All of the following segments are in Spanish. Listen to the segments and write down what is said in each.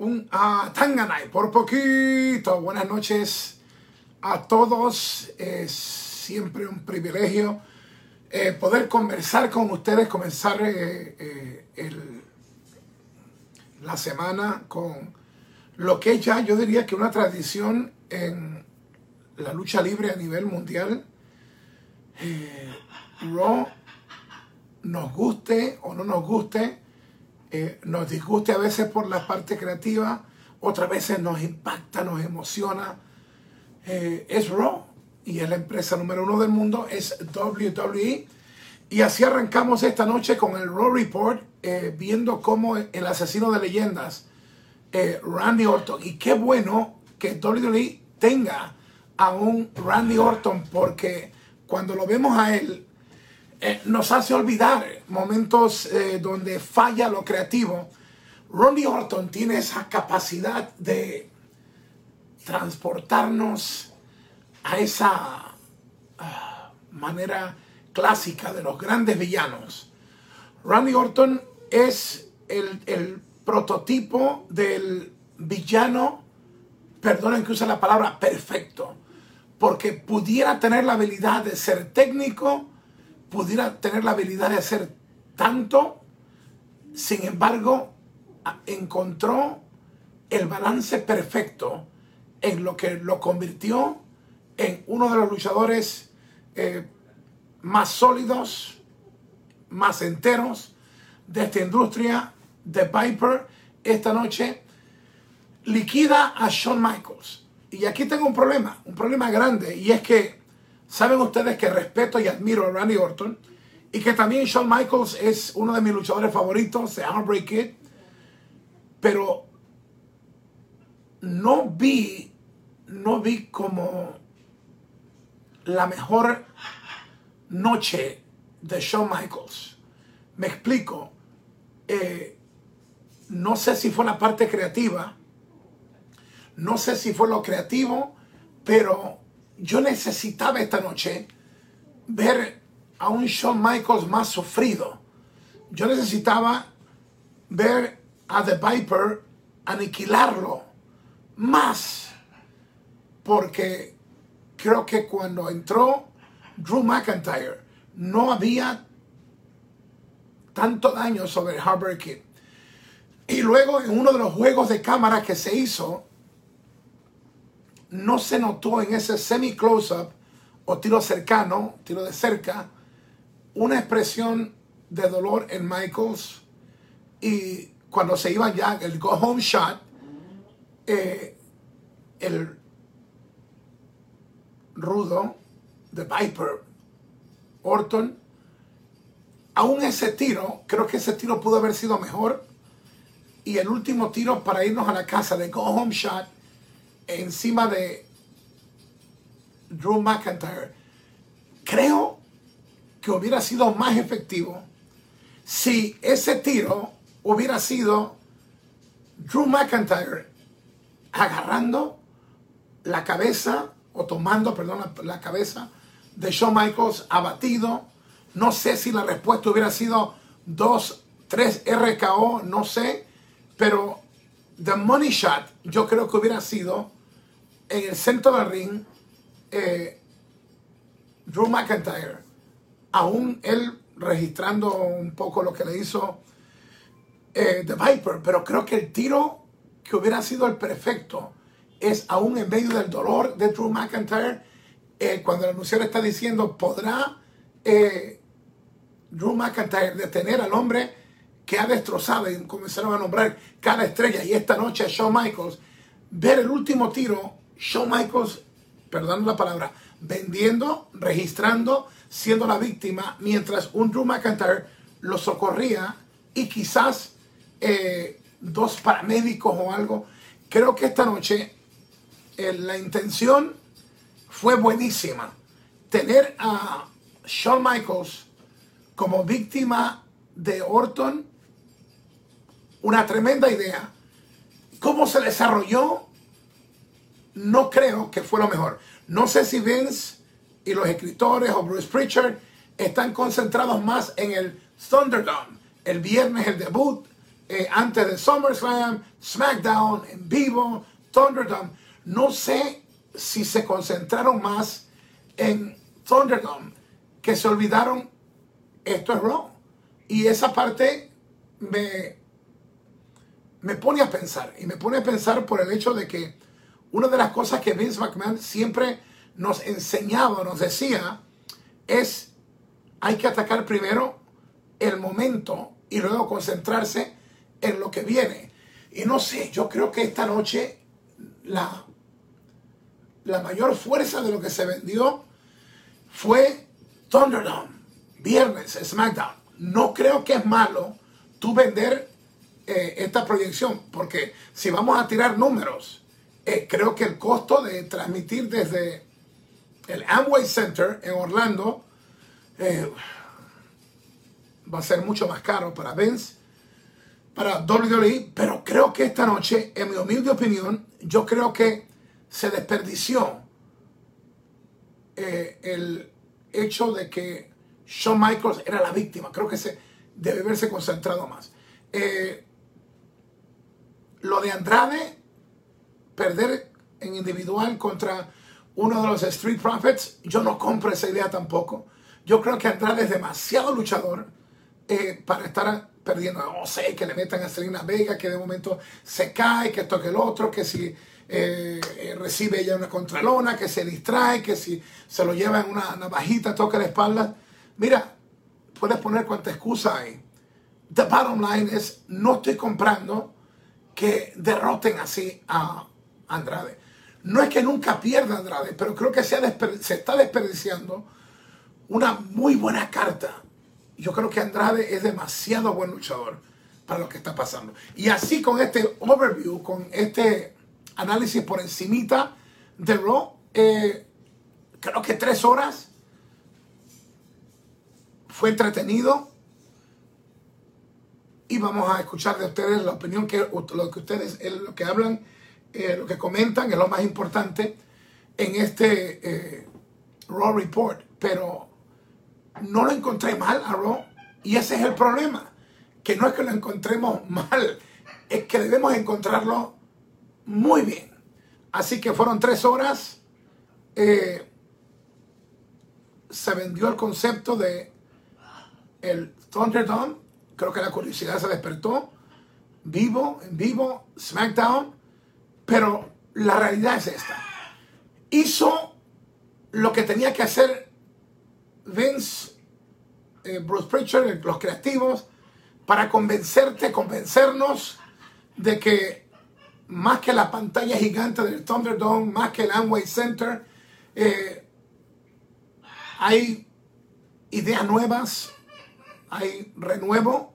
un uh, Tanganay por poquito. Buenas noches a todos. Es siempre un privilegio eh, poder conversar con ustedes, comenzar eh, eh, el, la semana con lo que es ya, yo diría que una tradición en la lucha libre a nivel mundial. Raw, nos guste o no nos guste, eh, nos disguste a veces por la parte creativa, otras veces nos impacta, nos emociona. Eh, es Raw y es la empresa número uno del mundo, es WWE. Y así arrancamos esta noche con el Raw Report, eh, viendo cómo el asesino de leyendas, Randy Orton, y qué bueno que WWE tenga a un Randy Orton, porque cuando lo vemos a él, eh, nos hace olvidar momentos eh, donde falla lo creativo. Ronnie Orton tiene esa capacidad de transportarnos a esa ah, manera clásica de los grandes villanos. Randy Orton es el, el, prototipo del villano, perdonen que use la palabra perfecto, porque pudiera tener la habilidad de ser técnico, pudiera tener la habilidad de hacer tanto, sin embargo, encontró el balance perfecto en lo que lo convirtió en uno de los luchadores eh, más sólidos, más enteros de esta industria de Viper. Esta noche liquida a Shawn Michaels. Y aquí tengo un problema, un problema grande, y es que Saben ustedes que respeto y admiro a Randy Orton y que también Shawn Michaels es uno de mis luchadores favoritos de Heartbreak Kid. Pero no vi, no vi como la mejor noche de Shawn Michaels. Me explico. Eh, no sé si fue la parte creativa, no sé si fue lo creativo, pero yo necesitaba esta noche ver a un Shawn Michaels más sufrido. Yo necesitaba ver a The Viper aniquilarlo más. Porque creo que cuando entró Drew McIntyre no había tanto daño sobre Harbour Kid. Y luego en uno de los juegos de cámara que se hizo, no se notó en ese semi-close-up o tiro cercano, tiro de cerca, una expresión de dolor en Michaels. Y cuando se iba ya el go home shot, eh, el rudo de Viper, Orton, aún ese tiro, creo que ese tiro pudo haber sido mejor. Y el último tiro para irnos a la casa de go home shot encima de Drew McIntyre, creo que hubiera sido más efectivo si ese tiro hubiera sido Drew McIntyre agarrando la cabeza o tomando, perdón, la, la, cabeza de Shawn Michaels abatido. No sé si la respuesta hubiera sido 2, 3 RKO, no sé, pero The Money Shot yo creo que hubiera sido en el centro del ring, eh, Drew McIntyre, aún él registrando un poco lo que le hizo eh, The Viper, pero creo que el tiro que hubiera sido el perfecto es aún en medio del dolor de Drew McIntyre, eh, cuando el anunciador está diciendo, ¿podrá Drew McIntyre detener al hombre que ha destrozado y comenzaron a nombrar cada estrella. Y esta noche Shawn Michaels, ver el último tiro Shawn Michaels, perdón la palabra, vendiendo, registrando, siendo la víctima, mientras un Drew McIntyre lo socorría y quizás eh, dos paramédicos o algo. Creo que esta noche eh, la intención fue buenísima. Tener a Shawn Michaels como víctima de Orton, una tremenda idea. ¿Cómo se desarrolló? No creo que fue lo mejor. No sé si Vince y los escritores o Bruce Pritchard están concentrados más en el Thunderdome. El viernes el debut eh, antes de SummerSlam, SmackDown, en vivo, Thunderdome. No sé si se concentraron más en Thunderdome que se olvidaron esto es Raw. Y esa parte me, me pone a pensar. Y me pone a pensar por el hecho de que una de las cosas que Vince McMahon siempre nos enseñaba, nos decía, es hay que atacar primero el momento y luego concentrarse en lo que viene. Y no sé, yo creo que esta noche la, la mayor fuerza de lo que se vendió fue Thunderdome, viernes, SmackDown. No creo que es malo tú vender eh, esta proyección, porque si vamos a tirar números, eh, creo que el costo de transmitir desde el Amway Center en Orlando eh, va a ser mucho más caro para Vince, para WWE, pero creo que esta noche, en mi humilde opinión, yo creo que se desperdició el hecho de que Shawn Michaels era la víctima. Creo que se debe haberse concentrado más. lo de Andrade perder en individual contra uno de los Street Profits, yo no compro esa idea tampoco. Yo creo que Andrade es demasiado luchador eh, para estar perdiendo. No sé, que le metan a Selena Vega, que de momento se cae, que toque el otro, que si eh, eh, recibe ella una contralona, que se distrae, que si se lo lleva en una navajita, toca la espalda. Mira, puedes poner cuanta excusa hay. The bottom line es, no estoy comprando que derroten así a, Andrade. No es que nunca pierda Andrade, pero creo que se, está desperdiciando una muy buena carta. Yo creo que Andrade es demasiado buen luchador para lo que está pasando. Y así con este overview, con este análisis por encimita de Raw, eh, creo que tres horas fue entretenido y vamos a escuchar de ustedes la opinión que lo que ustedes lo que hablan eh, lo que comentan es lo más importante en este eh, Raw Report, pero no lo encontré mal a Raw y ese es el problema, que no es que lo encontremos mal, es que debemos encontrarlo muy bien. Así que fueron tres horas, eh, se vendió el concepto de el Thunderdome, creo que la curiosidad se despertó, vivo, en vivo, SmackDown, pero la realidad es esta. Hizo lo que tenía que hacer Vince, eh, Bruce Pritchard, los creativos, para convencerte, convencernos de que más que la pantalla gigante del Thunderdome, más que el Amway Center, eh, hay ideas nuevas, hay renuevo,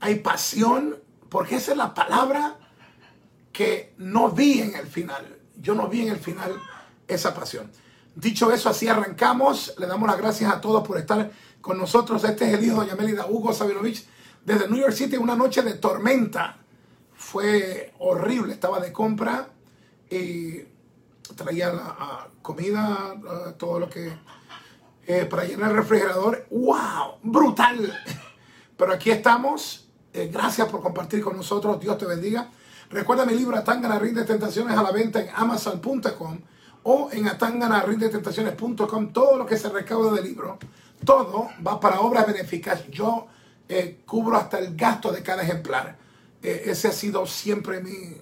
hay pasión, porque esa es la palabra que no vi en el final. Yo no vi en el final esa pasión. Dicho eso, así arrancamos. Le damos las gracias a todos por estar con nosotros. Este es el hijo de Doña Hugo Sabinovich desde New York City. Una noche de tormenta. Fue horrible. Estaba de compra y traía la comida, todo lo que eh, para llenar el refrigerador. ¡Wow! ¡Brutal! Pero aquí estamos. Eh, gracias por compartir con nosotros. Dios te bendiga. Recuerda mi libro Atangana Rinde Tentaciones a la venta en amazon.com o en atanganarindetentaciones.com. Todo lo que se recauda del libro, todo va para obras benéficas. Yo eh, cubro hasta el gasto de cada ejemplar. Eh, ese ha sido siempre mi,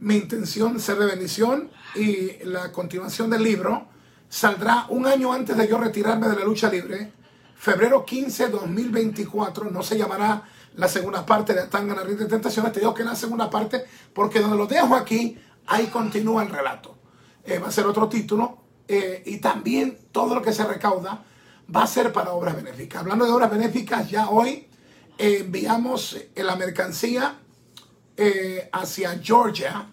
mi intención, ser de bendición. Y la continuación del libro saldrá un año antes de yo retirarme de la lucha libre. Febrero 15, 2024. No se llamará la segunda parte de Tangana de Tentaciones. Te digo que la segunda parte, porque donde lo dejo aquí, ahí continúa el relato. Eh, va a ser otro título. Eh, y también todo lo que se recauda va a ser para obras benéficas. Hablando de obras benéficas, ya hoy eh, enviamos la mercancía hacia Georgia.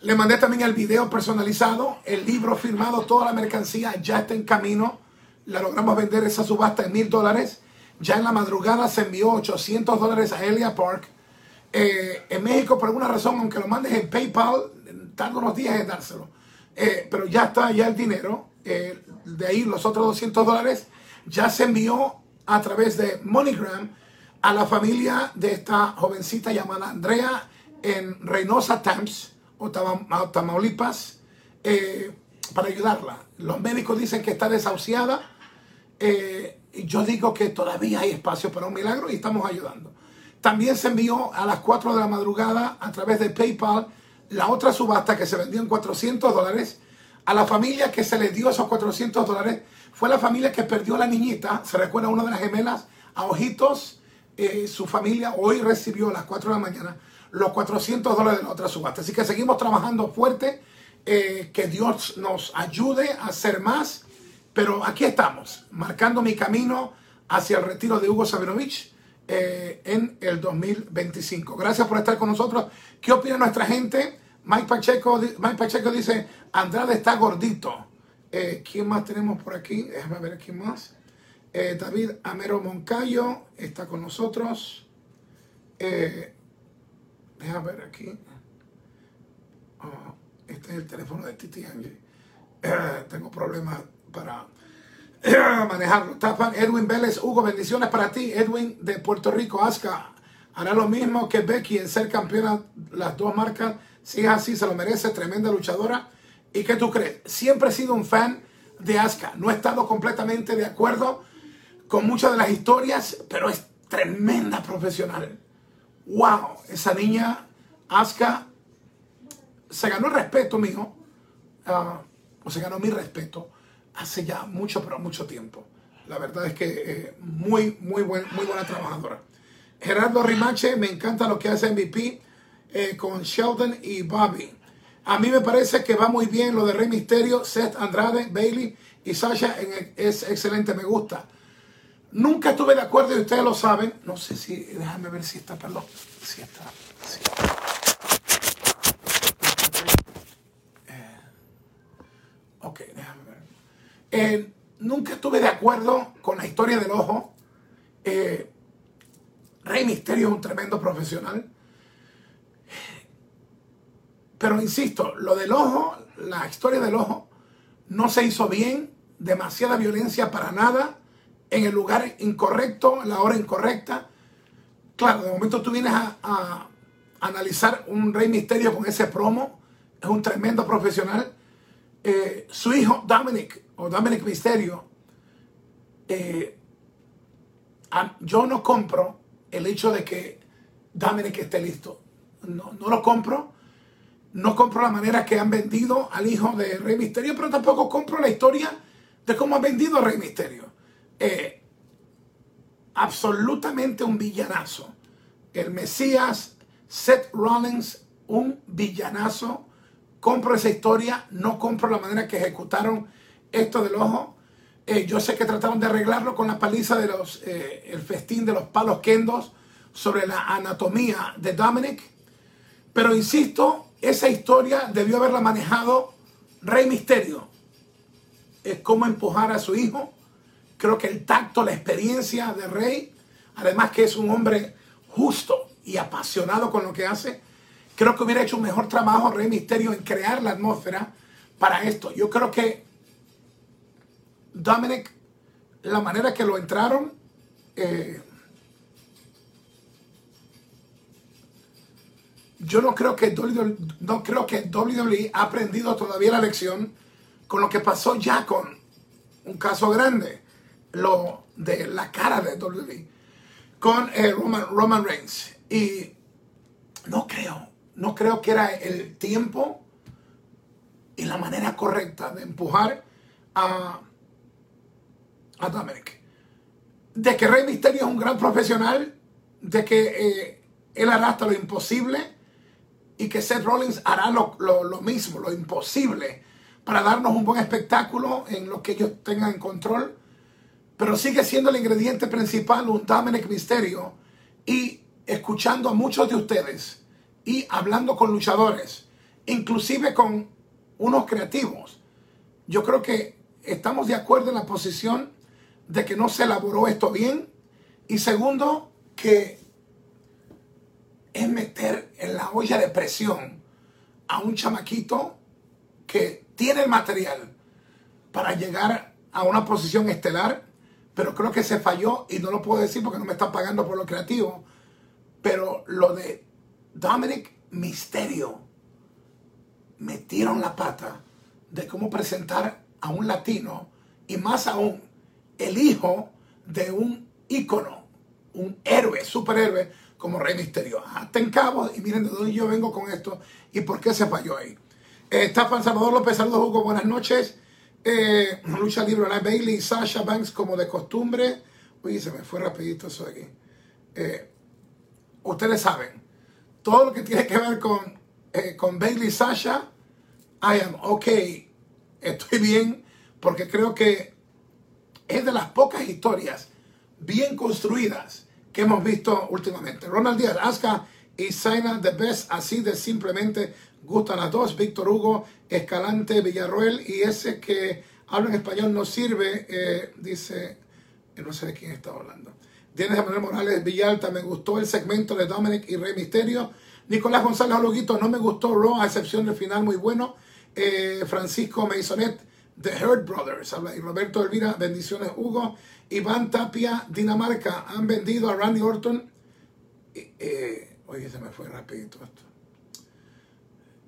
Le mandé también el video personalizado, el libro firmado, toda la mercancía ya está en camino. La logramos vender esa subasta en mil dólares. Ya en la madrugada se envió 800 dólares a Elia Park. Eh, en México, por alguna razón, aunque lo mandes en PayPal, tarda unos días en dárselo. Eh, pero ya está ya el dinero. Eh, de ahí los otros 200 dólares ya se envió a través de MoneyGram a la familia de esta jovencita llamada Andrea en Reynosa, Tams, o Tamaulipas, para ayudarla. Los médicos dicen que está desahuciada. Eh, yo digo que todavía hay espacio para un milagro y estamos ayudando. También se envió a las 4 de la madrugada a través de PayPal la otra subasta que se vendió en 400 dólares. A la familia que se le dio esos 400 dólares fue la familia que perdió la niñita. Se recuerda una de las gemelas a Ojitos. Eh, su familia hoy recibió a las 4 de la mañana los 400 dólares de la otra subasta. Así que seguimos trabajando fuerte. Eh, que Dios nos ayude a hacer más. Pero aquí estamos, marcando mi camino hacia el retiro de Hugo Sabinovich eh, en el 2025. Gracias por estar con nosotros. ¿Qué opina nuestra gente? Mike Pacheco, Mike Pacheco dice, Andrade está gordito. Eh, ¿Quién más tenemos por aquí? Déjame ver quién más. Eh, David Amero Moncayo está con nosotros. déjame ver aquí. Oh, este es el teléfono de Titi Angie. tengo problemas para manejarlo. Tapan Edwin Vélez, Hugo, bendiciones para ti. Edwin de Puerto Rico, Aska, hará lo mismo que Becky en ser campeona las dos marcas. Si es así, se lo merece, tremenda luchadora. ¿Y qué tú crees? Siempre he sido un fan de Aska. No he estado completamente de acuerdo con muchas de las historias, pero es tremenda profesional. ¡Wow! Esa niña, Aska, se ganó el respeto mío. Ah, o se ganó mi respeto hace ya mucho, pero mucho tiempo. La verdad es que eh, muy, muy, buen, muy buena trabajadora. Gerardo Rimache, me encanta lo que hace MVP eh, con Sheldon y Bobby. A mí me parece que va muy bien lo de Rey Misterio, Seth Andrade, Bailey y Sasha. es excelente, me gusta. Nunca estuve de acuerdo y ustedes lo saben. No sé si, déjame ver si está, perdón. Si está. Eh, ok, déjame. Eh, nunca estuve de acuerdo con la historia del ojo. Eh, Rey Misterio es un tremendo profesional. Pero insisto, lo del ojo, la historia del ojo, no se hizo bien, demasiada violencia para nada, en el lugar incorrecto, en la hora incorrecta. Claro, de momento tú vienes a analizar un Rey Misterio con ese promo, es un tremendo profesional. Eh, su hijo Dominic, o Dominic Misterio, eh, yo no compro el hecho de que Dominic esté listo. No, no lo compro. No compro la manera que han vendido al hijo de Rey Misterio, pero tampoco compro la historia de cómo han vendido a Rey Misterio. Eh, absolutamente un villanazo. El Mesías, Seth Rollins, un villanazo compro esa historia, no compro la manera que ejecutaron esto del ojo. Eh, yo sé que trataron de arreglarlo con la paliza de los, eh, el festín de los palos kendos sobre la anatomía de Dominic. Pero insisto, esa historia debió haberla manejado Rey Misterio. Es cómo empujar a su hijo. Creo que el tacto, la experiencia de Rey, además que es un hombre justo y apasionado con lo que hace, Creo que hubiera hecho un mejor trabajo Rey Misterio en crear la atmósfera para esto. Yo creo que Dominic, la manera que lo entraron, eh, yo no creo que WWE, no creo que WWE ha aprendido todavía la lección con lo que pasó ya con un caso grande, lo de la cara de WWE, con eh, Roman, Roman Reigns. Y no creo no creo que era el tiempo y la manera correcta de empujar a, a Dominic. De que Rey Misterio es un gran profesional, de que eh, él hará hasta lo imposible y que Seth Rollins hará lo, lo, mismo, lo imposible, para darnos un buen espectáculo en lo que ellos tengan en control. Pero sigue siendo el ingrediente principal un Dominic Misterio y escuchando a muchos de ustedes y hablando con luchadores, inclusive con unos creativos. Yo creo que estamos de acuerdo en la posición de que no se elaboró esto bien y segundo, que es meter en la olla de presión a un chamaquito que tiene el material para llegar a una posición estelar, pero creo que se falló y no lo puedo decir porque no me están pagando por lo creativo. Pero lo de Dominic Misterio metieron la pata de cómo presentar a un latino y más aún el hijo de un ícono, un héroe, superhéroe como Rey Misterio. Hasta en cabo y miren de dónde yo vengo con esto y por qué se falló ahí. Eh, está Salvador López, saludos Hugo, buenas noches. Eh, lucha libre, la Bailey, Sasha Banks como de costumbre. Uy, se me fue rapidito eso de aquí. Eh, ustedes saben, todo lo que tiene que ver con, con Bailey y Sasha, I am okay, estoy bien, porque creo que es de las pocas historias bien construidas que hemos visto últimamente. Ronald Díaz, Aska y Zaina The Best, así de simplemente gustan a dos. Víctor Hugo, Escalante, Villarroel y ese que habla en español no sirve, eh, dice, no sé de quién está hablando. Tienes Manuel Morales Villalta, me gustó el segmento de Dominic y Rey Misterio. Nicolás González Ologuito, no me gustó Raw, a excepción del final muy bueno. Eh, Francisco Maisonet, The Hurt Brothers. Y Roberto Elvira, bendiciones Hugo. Iván Tapia, Dinamarca, han vendido a Randy Orton. Eh, oye, se me fue rapidito esto.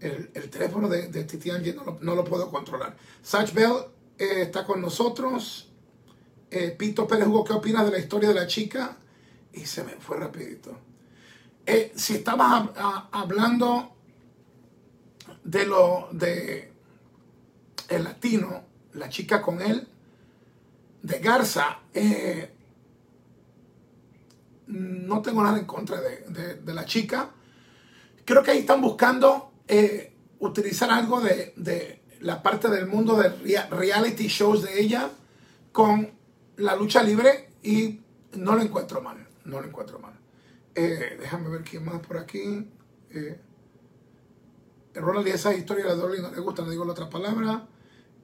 El, el teléfono de, de Titi no lo, no lo puedo controlar. Satch Bell eh, está con nosotros. Eh, Pito Pérez Hugo, ¿qué opinas de la historia de la chica? Y se me fue rapidito. Si estabas hablando de lo de el latino, la chica con él, de Garza, eh, no tengo nada en contra de, de, la chica. Creo que ahí están buscando eh, utilizar algo de, de, la parte del mundo de reality shows de ella con la lucha libre y no lo encuentro mal, no lo encuentro mal. Eh, déjame ver quién más por aquí. Ronald y esa historia de Dolly no le gusta, no digo la otra palabra.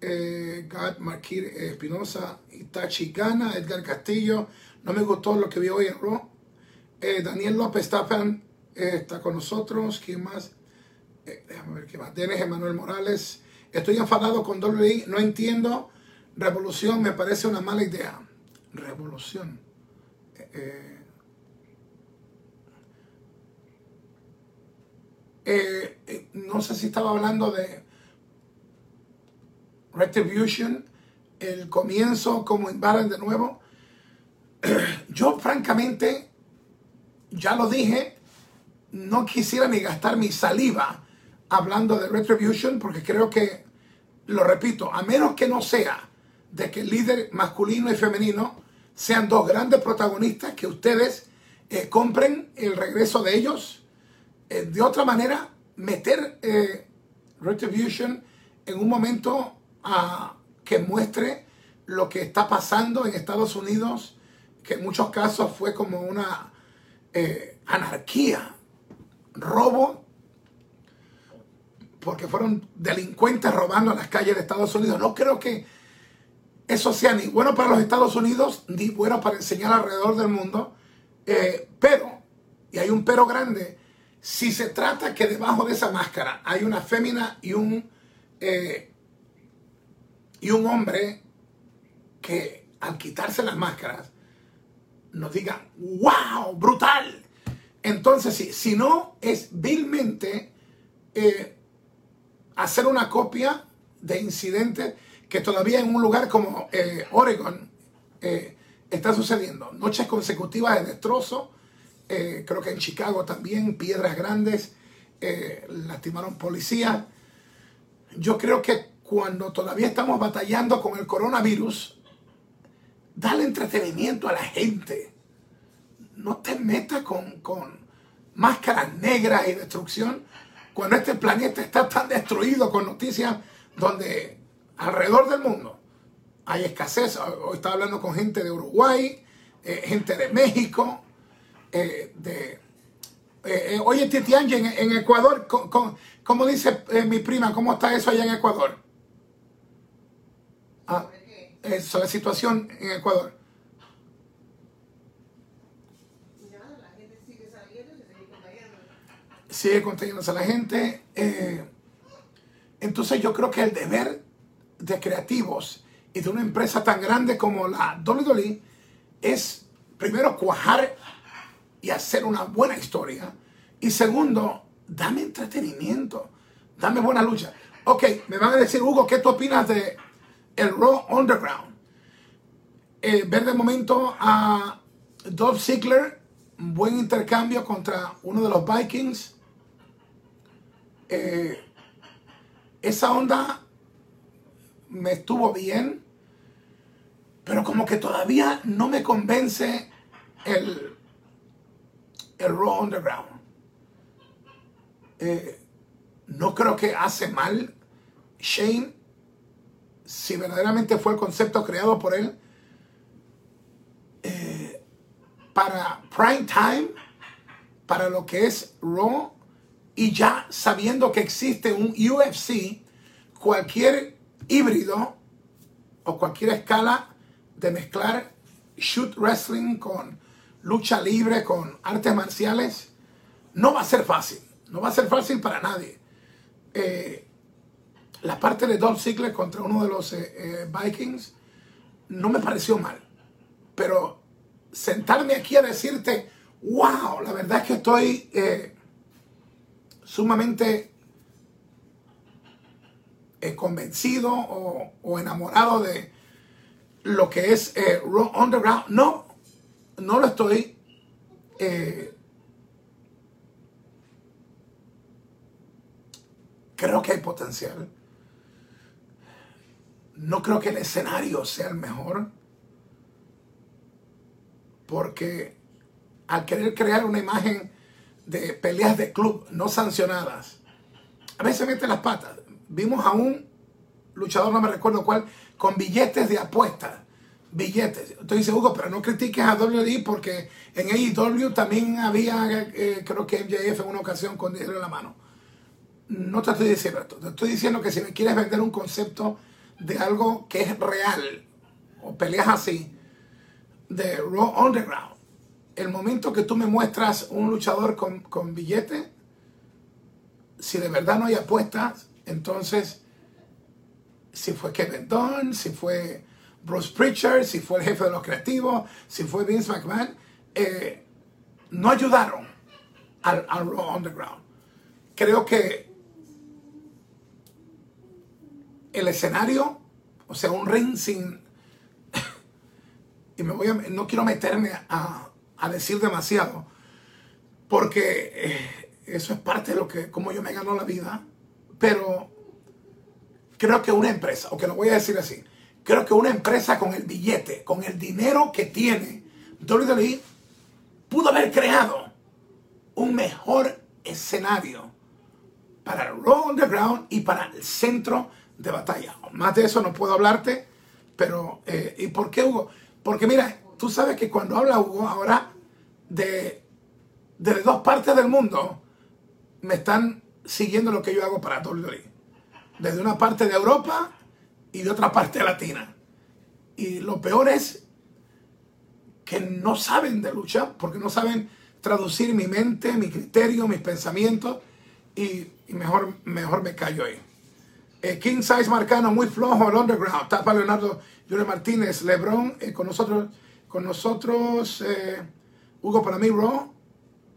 Eh, Gad Marquir Espinosa, Itachi Gana, Edgar Castillo. No me gustó lo que vi hoy en Raw. Eh, Daniel López eh, está con nosotros. ¿Quién más? déjame ver quién más. Denis Emanuel Morales. Estoy enfadado con WWE. No entiendo. Revolución me parece una mala idea revolución. Eh, eh, eh, no sé si estaba hablando de Retribution, el comienzo, como invaden de nuevo. Yo francamente, ya lo dije, no quisiera ni gastar mi saliva hablando de Retribution porque creo que, lo repito, a menos que no sea de que el líder masculino y femenino sean dos grandes protagonistas que ustedes eh, compren el regreso de ellos. Eh, de otra manera, meter eh, Retribution en un momento ah, que muestre lo que está pasando en Estados Unidos, que en muchos casos fue como una anarquía, robo, porque fueron delincuentes robando en las calles de Estados Unidos. No creo que eso sea ni bueno para los Estados Unidos ni bueno para enseñar alrededor del mundo. Eh, pero, y hay un pero grande, si se trata que debajo de esa máscara hay una fémina y un, eh, y un hombre que al quitarse las máscaras nos digan, wow, brutal. Entonces, si, si no es vilmente eh, hacer una copia de incidentes que todavía en un lugar como eh, Oregon eh, está sucediendo. Noches consecutivas de destrozo, eh, creo que en Chicago también, piedras grandes, lastimaron policías. Yo creo que cuando todavía estamos batallando con el coronavirus, dale entretenimiento a la gente. No te metas con, con máscaras negras y destrucción cuando este planeta está tan destruido con noticias donde alrededor del mundo hay escasez. Hoy estaba hablando con gente de Uruguay, eh, gente de México, eh, de... Eh, oye, Titi en, en, Ecuador, ¿cómo dice mi prima? ¿Cómo está eso allá en Ecuador? Ah, eso, la situación en Ecuador. Sigue conteniéndose a la gente. entonces yo creo que el deber de creativos y de una empresa tan grande como la WWE es primero cuajar y hacer una buena historia. Y segundo, dame entretenimiento, dame buena lucha. Ok, me van a decir, Hugo, ¿qué tú opinas de el Raw Underground? Eh, ver de momento a Dolph Ziggler, buen intercambio contra uno de los Vikings. Eh, esa onda me estuvo bien, pero como que todavía no me convence el, el Raw Underground. Eh, no creo que hace mal Shane si verdaderamente fue el concepto creado por él eh, para prime time, para lo que es Raw, y ya sabiendo que existe un UFC, cualquier híbrido o cualquier escala de mezclar shoot wrestling con lucha libre, con artes marciales, no va a ser fácil. No va a ser fácil para nadie. Eh, la parte de Dolph Ziggler contra uno de los eh, eh, Vikings no me pareció mal. Pero sentarme aquí a decirte, wow, la verdad es que estoy sumamente convencido o, enamorado de lo que es Raw Underground. No, no lo estoy. creo que hay potencial. No creo que el escenario sea el mejor. Porque al querer crear una imagen de peleas de club no sancionadas, a veces mete las patas. Vimos a un luchador, no me recuerdo cuál, con billetes de apuestas. Billetes. Entonces Hugo, pero no critiques a WWE porque en AEW también había, eh, creo que MJF en una ocasión con dinero en la mano no te estoy diciendo esto, te estoy diciendo que si me quieres vender un concepto de algo que es real, o peleas así, de Raw Underground, el momento que tú me muestras un luchador con, con billete, si de verdad no hay apuestas, entonces, si fue Kevin Dunn, si fue Bruce Pritchard, si fue el jefe de los creativos, si fue Vince McMahon, eh, no ayudaron al, al Raw Underground. Creo que el escenario, o sea, un ring sin... y me voy a, no quiero meterme a, decir demasiado, porque eh, eso es parte de lo que, como yo me gano la vida, pero creo que una empresa, o que lo voy a decir así, creo que una empresa con el billete, con el dinero que tiene WWE, pudo haber creado un mejor escenario para Raw Underground y para el centro de batalla. Más de eso no puedo hablarte, pero eh, ¿y por qué Hugo? Porque mira, tú sabes que cuando habla Hugo ahora de, de dos partes del mundo, me están siguiendo lo que yo hago para WWE. Desde una parte de Europa y de otra parte latina. Y lo peor es que no saben de lucha, porque no saben traducir mi mente, mi criterio, mis pensamientos, y, y mejor, mejor me callo ahí. Eh, King Size Marcano, muy flojo el underground. Tapa Leonardo Junior Martínez, Lebron, eh, con nosotros, con nosotros, eh, Hugo para mí, Raw,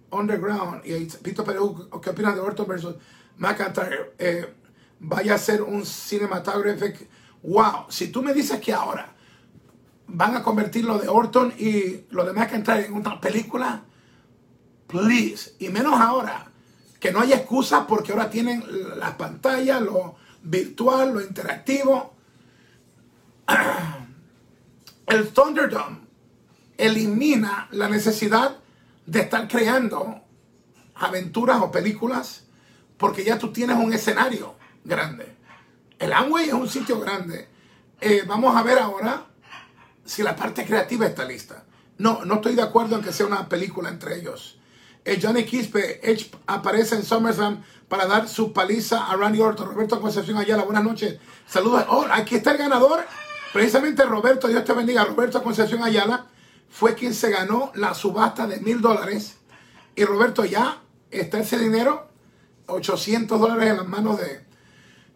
Underground. Y Pito Perú, ¿qué opinas de Orton versus McIntyre? vaya a ser un cinematográfico. Wow, si tú me dices que ahora van a convertir lo de Orton y lo de McIntyre en una película, please, y menos ahora, que no hay excusa porque ahora tienen las pantallas, los virtual, lo interactivo. El Thunderdome elimina la necesidad de estar creando aventuras o películas porque ya tú tienes un escenario grande. El Amway es un sitio grande. Eh, vamos a ver ahora si la parte creativa está lista. No, no estoy de acuerdo en que sea una película entre ellos. Eh, Johnny Quispe aparece en SummerSlam para dar su paliza a Randy Orton. Roberto Concepción Ayala, buenas noches. Saludos. Oh, aquí está el ganador. Precisamente Roberto, Dios te bendiga. Roberto Concepción Ayala fue quien se ganó la subasta de mil dólares. Y Roberto ya está ese dinero, 800 dólares en las manos de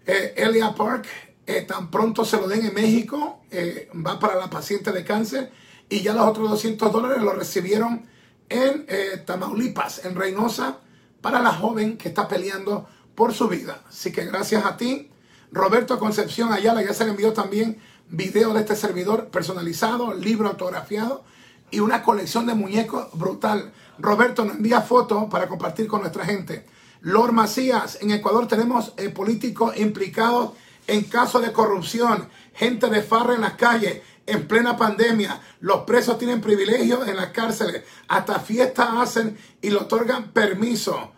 eh, Elia Park. Eh, tan pronto se lo den en México, eh, va para la paciente de cáncer. y ya los otros 200 dólares los recibieron en eh, Tamaulipas, en Reynosa, para la joven que está peleando por su vida. Así que gracias a ti. Roberto Concepción Ayala ya se le envió también video de este servidor personalizado, libro autografiado y una colección de muñecos brutal. Roberto nos envía fotos para compartir con nuestra gente. Lord Macías, en Ecuador tenemos eh, políticos implicados en casos de corrupción, gente de farra en las calles, en plena pandemia. Los presos tienen privilegios en las cárceles, hasta fiestas hacen y le otorgan permiso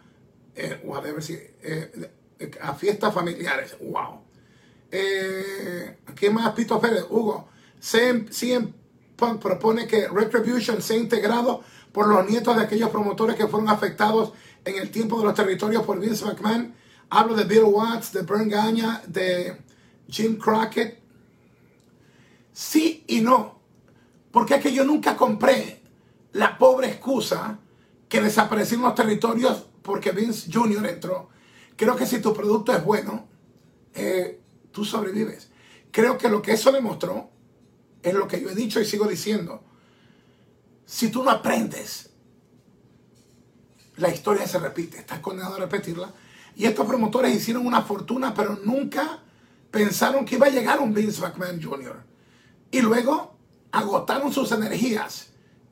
eh, eh, a fiestas familiares. Wow. Eh, ¿Qué más, Pito Pérez? Hugo, CM, Punk propone que Retribution sea integrado por los nietos de aquellos promotores que fueron afectados en el tiempo de los territorios por Vince McMahon. Hablo de Bill Watts, de Bern Gagne, de Jim Crockett. Sí y no. Porque es que yo nunca compré la pobre excusa que desaparecieron los territorios porque Vince Jr. entró. Creo que si tu producto es bueno, eh, tú sobrevives. Creo que lo que eso demostró es lo que yo he dicho y sigo diciendo. Si tú no aprendes, la historia se repite, estás condenado a repetirla. Y estos promotores hicieron una fortuna, pero nunca pensaron que iba a llegar un Vince McMahon Jr. Y luego agotaron sus energías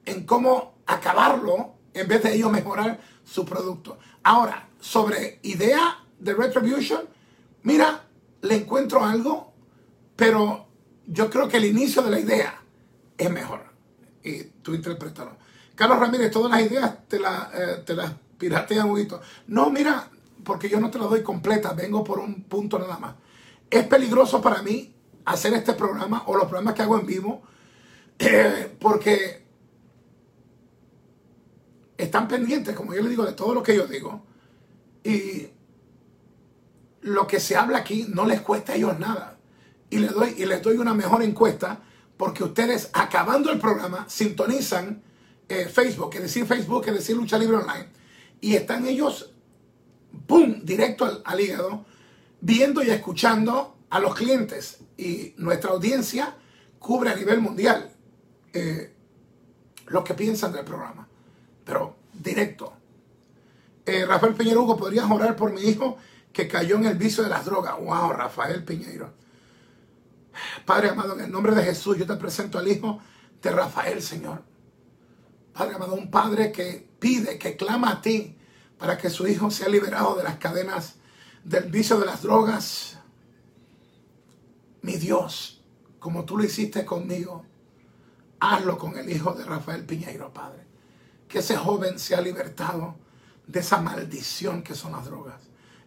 en cómo acabarlo en vez de ellos mejorar su producto. Ahora, sobre idea de Retribution, mira, le encuentro algo, pero yo creo que el inicio de la idea es mejor. Y tú interprétalo. Carlos Ramírez, todas las ideas te, eh, te las piratean poquito. No, mira, porque yo no te las doy completa, vengo por un punto nada más. Es peligroso para mí hacer este programa o los programas que hago en vivo, eh, porque están pendientes, como yo le digo, de todo lo que yo digo. Y lo que se habla aquí no les cuesta a ellos nada. Y les doy, y les doy una mejor encuesta porque ustedes, acabando el programa, sintonizan eh, Facebook, es decir, Facebook, es decir, Lucha Libre Online, y están ellos, ¡pum!, directo al, hígado, viendo y escuchando a los clientes. Y nuestra audiencia cubre a nivel mundial eh, lo que piensan del programa, pero directo. Eh, Rafael Piñero Hugo, ¿podrías orar por mi hijo que cayó en el vicio de las drogas? Wow, Rafael Piñero. Padre amado, en el nombre de Jesús, yo te presento al hijo de Rafael, Señor. Padre amado, un padre que pide, que clama a ti para que su hijo sea liberado de las cadenas del vicio de las drogas. Mi Dios, como tú lo hiciste conmigo, hazlo con el hijo de Rafael Piñeiro, Padre. Que ese joven sea libertado de esa maldición que son las drogas.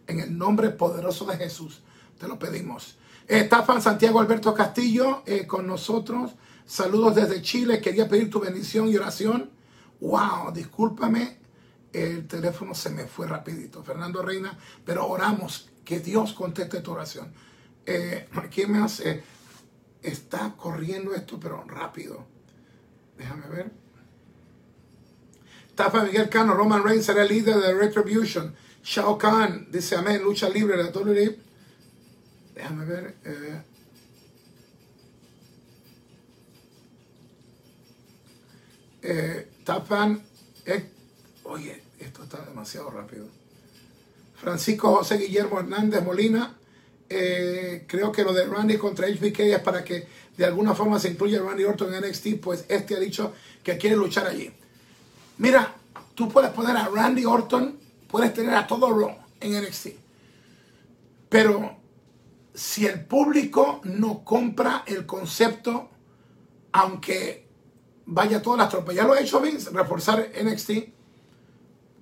En el nombre poderoso de Jesús te lo pedimos. Está Santiago Alberto Castillo eh, con nosotros. Saludos desde Chile. Quería pedir tu bendición y oración. Wow, discúlpame. El teléfono se me fue rapidito. Fernando Reina, pero oramos que Dios conteste tu oración. Eh, ¿Quién me hace? Está corriendo esto, pero rápido. Déjame ver. Tafa Miguel Cano, Roman Reigns será el líder de Retribution. Shao Kahn dice amén, lucha libre de la WWE. Déjame ver. Eh, eh, Tapan. Eh, oye, esto está demasiado rápido. Francisco José Guillermo Hernández Molina. Creo que lo de Randy contra HBK es para que de alguna forma se incluya Randy Orton en NXT, pues este ha dicho que quiere luchar allí. Mira, tú puedes poner a Randy Orton, puedes tener a todo Raw en NXT. Pero si el público no compra el concepto, aunque vaya todas las tropas, ya lo ha hecho Vince, reforzar NXT,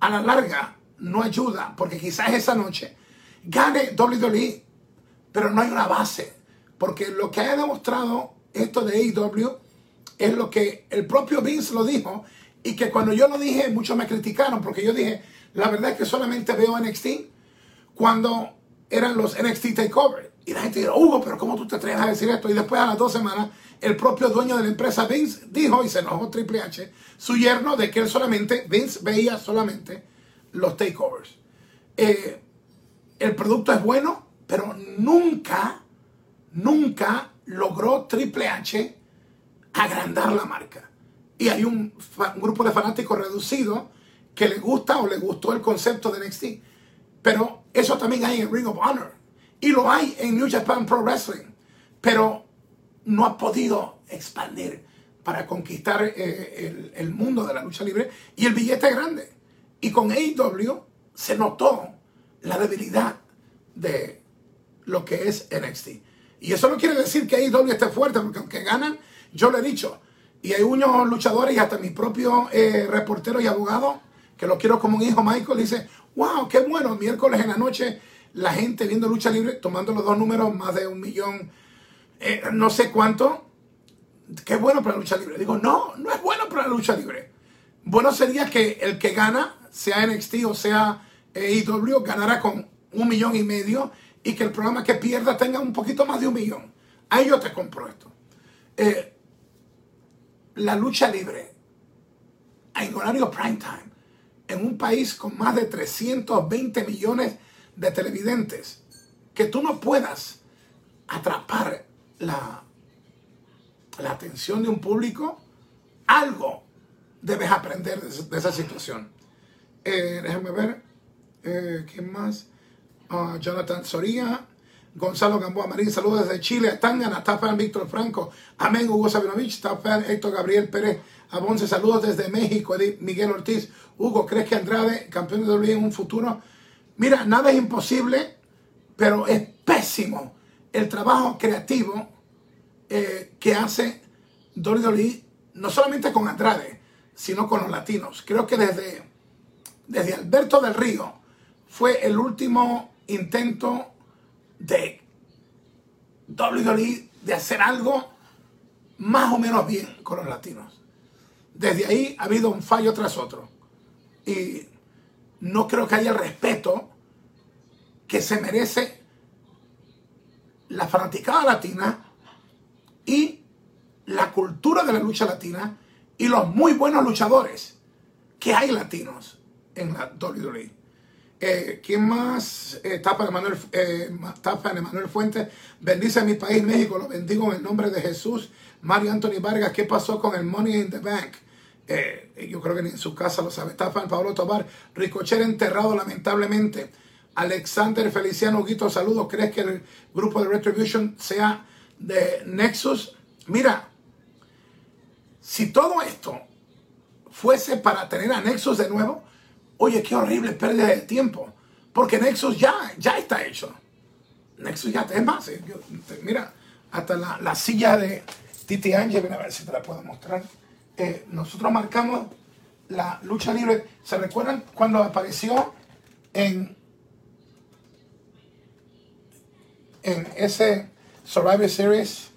a la larga no ayuda, porque quizás esa noche gane WWE, pero no hay una base, porque lo que ha demostrado esto de AEW es lo que el propio Vince lo dijo, y que cuando yo lo dije, muchos me criticaron, porque yo dije, la verdad es que solamente veo NXT cuando eran los NXT Takeover. Y la gente dijo, Hugo, pero ¿cómo tú te atreves a decir esto? Y después a las dos semanas, el propio dueño de la empresa Vince dijo, y se enojó Triple H, su yerno, de que él solamente, Vince veía solamente los takeovers. Eh, el producto es bueno, pero nunca, nunca logró Triple H agrandar la marca. y hay un, grupo de fanáticos reducido que le gusta o le gustó el concepto de NXT. Pero eso también hay en Ring of Honor. Y lo hay en New Japan Pro Wrestling. Pero no ha podido expandir para conquistar eh, el, el, mundo de la lucha libre y el billete grande. Y con AEW se notó la debilidad de lo que es NXT. Y eso no quiere decir que AEW esté fuerte, porque aunque ganan, yo lo he dicho, y hay unos luchadores y hasta mi propio eh, reportero y abogado, que lo quiero como un hijo, Michael, dice, wow, qué bueno, miércoles en la noche, la gente viendo lucha libre, tomando los dos números, más de un millón, eh, no sé cuánto, qué bueno para la lucha libre. Digo, no, no es bueno para la lucha libre. Bueno sería que el que gana, sea NXT o sea AEW, ganara con un millón y medio y que el programa que pierda tenga un poquito más de un millón. Ahí yo te compro esto. Eh, la lucha libre en horario prime time, en un país con más de 320 millones de televidentes, que tú no puedas atrapar la, la atención de un público, algo debes aprender de, esa situación. Eh, déjame ver, eh, ¿quién más? Ah, Jonathan Soría, Gonzalo Gamboa Marín, saludos desde Chile, Tangana, Tapan Víctor Franco, Amén Hugo Sabinovich, Tapan Héctor Gabriel Pérez Abonce, saludos desde México, Edith Miguel Ortiz, Hugo, ¿crees que Andrade, campeón de WWE en un futuro? Mira, nada es imposible, pero es pésimo el trabajo creativo eh, que hace WWE, no solamente con Andrade, sino con los latinos. Creo que desde, desde Alberto del Río fue el último intento de WWE de hacer algo más o menos bien con los latinos. Desde ahí ha habido un fallo tras otro. Y no creo que haya el respeto que se merece la fanaticada latina y la cultura de la lucha latina y los muy buenos luchadores que hay latinos en la WWE. Eh, ¿Quién más? Eh, tapa, Emanuel, eh, tapa Emanuel Fuentes. Bendice a mi país, México. Lo bendigo en el nombre de Jesús. Mario Anthony Vargas. ¿Qué pasó con el Money in the Bank? Eh, yo creo que ni en su casa lo sabe. Tapa Pablo Tobar. Ricochet enterrado lamentablemente. Alexander Feliciano Huguito, saludos. ¿Crees que el grupo de Retribution sea de Nexus? Mira, si todo esto fuese para tener a Nexus de nuevo, Oye, qué horrible pérdida de tiempo. Porque Nexus ya, ya está hecho. Nexus ya está. Es más, eh, mira, hasta la, silla de Titi Angel, a ver si te la puedo mostrar. Eh, nosotros marcamos la lucha libre. ¿Se recuerdan cuando apareció en, en ese Survivor Series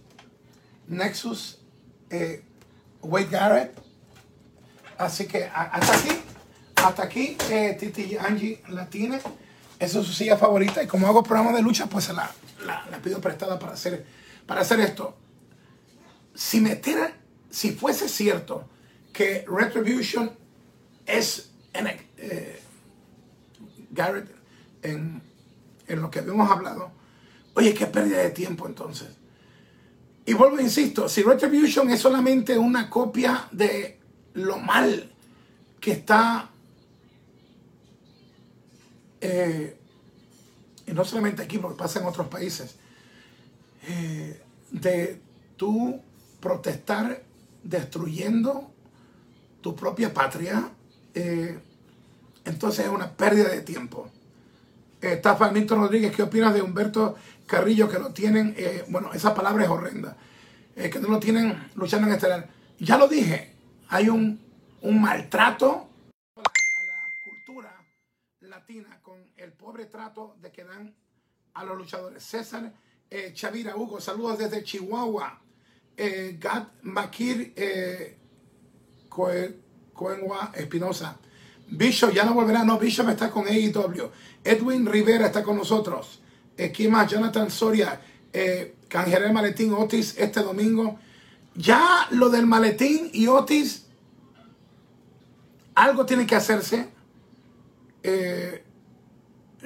Nexus eh, Wade Garrett? Así que hasta aquí hasta aquí, eh, Titi Angie la tiene. Esa es su silla favorita. Y como hago programa de lucha, pues la, la, pido prestada para hacer, para hacer esto. Si metiera, si fuese cierto que Retribution es en, eh, Garrett en, en lo que habíamos hablado, oye, qué pérdida de tiempo entonces. Y vuelvo, insisto, si Retribution es solamente una copia de lo mal que está eh, y no solamente aquí, porque pasa en otros países, eh, de tú protestar destruyendo tu propia patria, eh, entonces es una pérdida de tiempo. está Milton Rodríguez, ¿qué opinas de Humberto Carrillo que lo tienen? bueno, esa palabra es horrenda. que no lo tienen luchando en estelar. Ya lo dije, hay un, un maltrato con el pobre trato de que dan a los luchadores. César eh, Chavira Hugo, saludos desde Chihuahua. Eh, Gad Makir eh, Coenwa Espinosa. Bishop ya no volverá, no, Bishop está con AEW. Edwin Rivera está con nosotros. Eh, ¿Quién más? Jonathan Soria. Eh, el Maletín Otis este domingo. Ya lo del maletín y Otis, algo tiene que hacerse eh,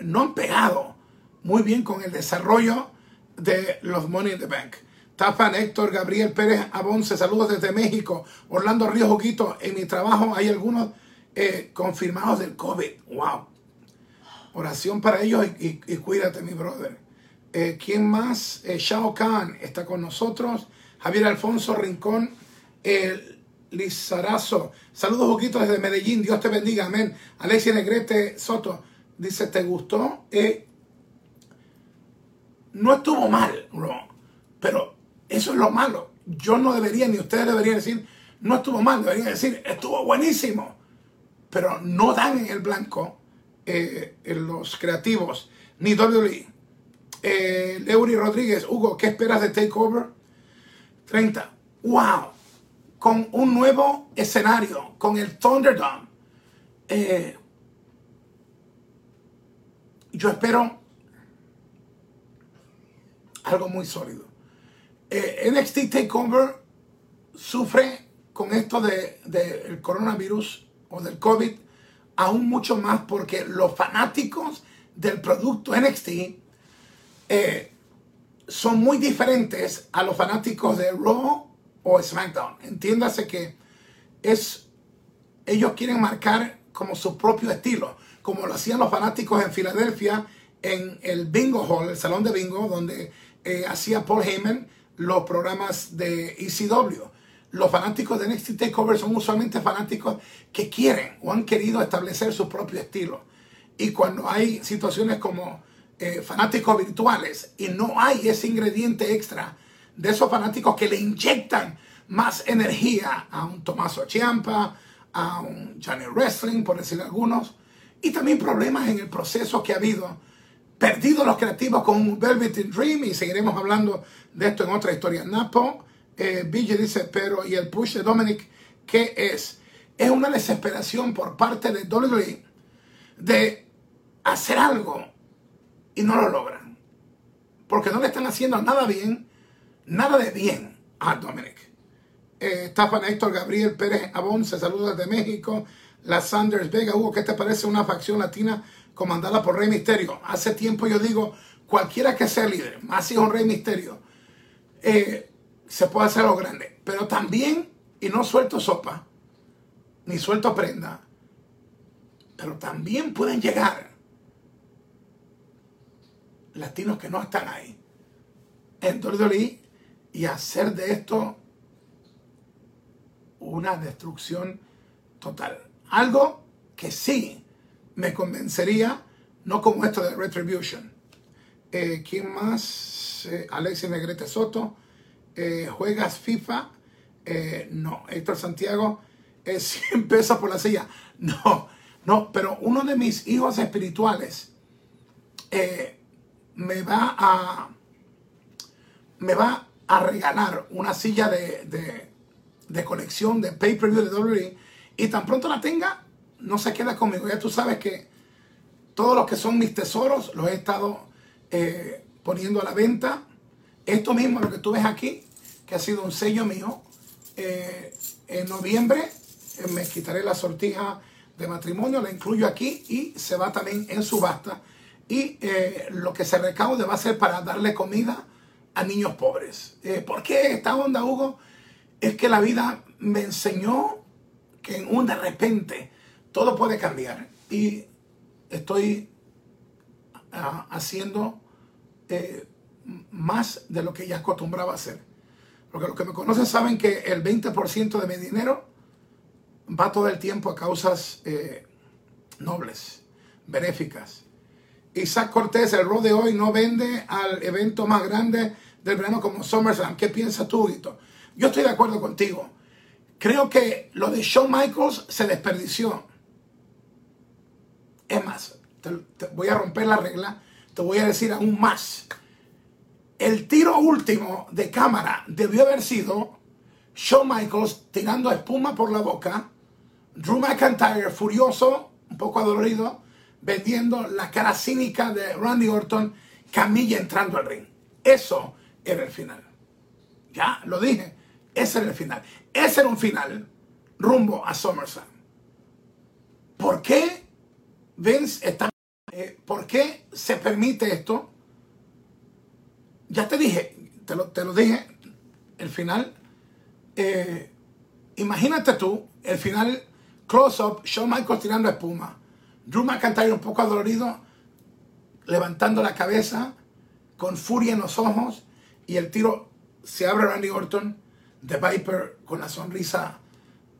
no han pegado muy bien con el desarrollo de los Money in the Bank. Tafan Héctor Gabriel Pérez Abonce, saludos desde México. Orlando Río Juguito, en mi trabajo hay algunos eh, confirmados del COVID. Wow. Oración para ellos y, cuídate, mi brother. Eh, ¿Quién más? Eh, Shao Kahn está con nosotros. Javier Alfonso Rincón. Lizarazo. Saludos, Juguito, desde Medellín. Dios te bendiga. Amén. Alexia Negrete Soto. Dice, ¿te gustó? no estuvo mal. Pero eso es lo malo. Yo no debería, ni ustedes deberían decir, no estuvo mal. Deberían decir, estuvo buenísimo. Pero no dan en el blanco eh, en los creativos, ni WWE. Eh, Leury Rodríguez, Hugo, ¿qué esperas de Takeover? 30. ¡Wow! Con un nuevo escenario, con el Thunderdome. Eh, yo espero algo muy sólido. Eh, NXT Takeover sufre con esto del de, coronavirus o del COVID aún mucho más porque los fanáticos del producto NXT eh, son muy diferentes a los fanáticos de Raw o SmackDown. Entiéndase que es ellos quieren marcar como su propio estilo, como lo hacían los fanáticos en Filadelfia en el Bingo Hall, el salón de bingo, donde eh, hacía Paul Heyman los programas de ECW. Los fanáticos de NXT TakeOver son usualmente fanáticos que quieren o han querido establecer su propio estilo. Y cuando hay situaciones como eh, fanáticos virtuales y no hay ese ingrediente extra de esos fanáticos que le inyectan más energía a un Tommaso Ciampa, a un Johnny Wrestling, por decir algunos, y también problemas en el proceso que ha habido perdido los creativos con Velvet Dream y seguiremos hablando de esto en otra historia. Napo, eh, dice, pero ¿y el push de Dominic qué es? Es una desesperación por parte de WWE de hacer algo y no lo logran. Porque no le están haciendo nada bien, nada de bien a Dominic. Eh, Héctor Gabriel Pérez Abonce, saludos desde México. La Sanders Vega, Hugo, ¿qué te parece una facción latina comandada por Rey Misterio. Hace tiempo yo digo, cualquiera que sea líder, más si es un Rey Misterio, eh, se puede hacer lo grande. Pero también, y no suelto sopa, ni suelto prenda, pero también pueden llegar latinos que no están ahí en WWE y hacer de esto una destrucción total. Algo que sí me convencería, no como esto de Retribution. Eh, ¿Quién más? Eh, Alexis Negrete Soto. Eh, ¿Juegas FIFA? Eh, no. Héctor Santiago, es 100 pesos por la silla. No, no, pero uno de mis hijos espirituales me va a me va a regalar una silla de, de, de colección de pay-per-view de WWE y tan pronto la tenga, no se queda conmigo. Ya tú sabes que todos los que son mis tesoros los he estado eh, poniendo a la venta. Esto mismo, lo que tú ves aquí, que ha sido un sello mío, eh, en noviembre eh, me quitaré la sortija de matrimonio, la incluyo aquí y se va también en subasta. Y lo que se recaude va a ser para darle comida a niños pobres. ¿Por qué esta onda, Hugo? Es que la vida me enseñó que un de repente todo puede cambiar. Y estoy ah, haciendo eh, más de lo que ya acostumbraba hacer. Porque los que me conocen saben que el 20% de mi dinero va todo el tiempo a causas eh, nobles, benéficas. Isaac Cortés, el rol de hoy no vende al evento más grande del verano como SummerSlam. ¿Qué piensas tú, Guito? Yo estoy de acuerdo contigo. Creo que lo de Shawn Michaels se desperdició. Es más, voy a romper la regla, te voy a decir aún más. El tiro último de cámara debió haber sido Shawn Michaels tirando espuma por la boca, Drew McIntyre furioso, un poco adolorido, vendiendo la cara cínica de Randy Orton, Camilla entrando al ring. Eso era el final. Ya, lo dije, ese era el final. Ese era un final rumbo a SummerSlam. ¿Por qué Vince está... Eh, ¿Por qué se permite esto? Ya te dije, te lo, te lo dije, el final, eh, imagínate tú, el final close-up, Shawn Michaels tirando espuma, Drew McIntyre un poco adolorido, levantando la cabeza, con furia en los ojos, y el tiro se abre Randy Orton, de Viper con la sonrisa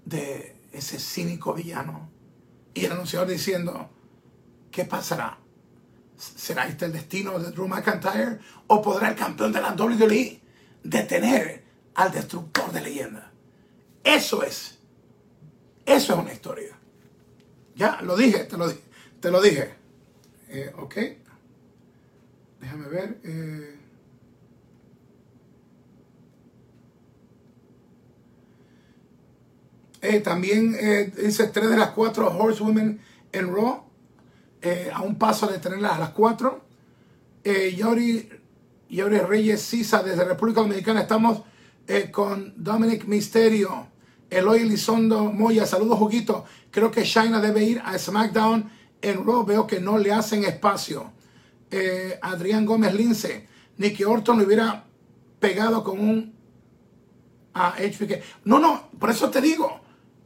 de ese cínico villano, y el anunciador diciendo, ¿qué pasará? ¿Será este el destino de Drew McIntyre? ¿O podrá el campeón de la WWE detener al destructor de leyenda? Eso es. Eso es una historia. Ya, lo dije, te lo, te lo dije. Eh, ok. Déjame ver. Eh. Eh, también dice tres de las cuatro Horsewomen en Raw. a un paso de tenerlas a las cuatro. Yori, Yori Reyes Sisa desde República Dominicana. Estamos con Dominic Misterio. Eloy Elizondo Moya, saludos Juguito. Creo que Shaina debe ir a SmackDown en Raw. Veo que no le hacen espacio. Eh, Adrián Gómez Lince. Nicky Orton le hubiera pegado con un a HBK. No, no, por eso te digo.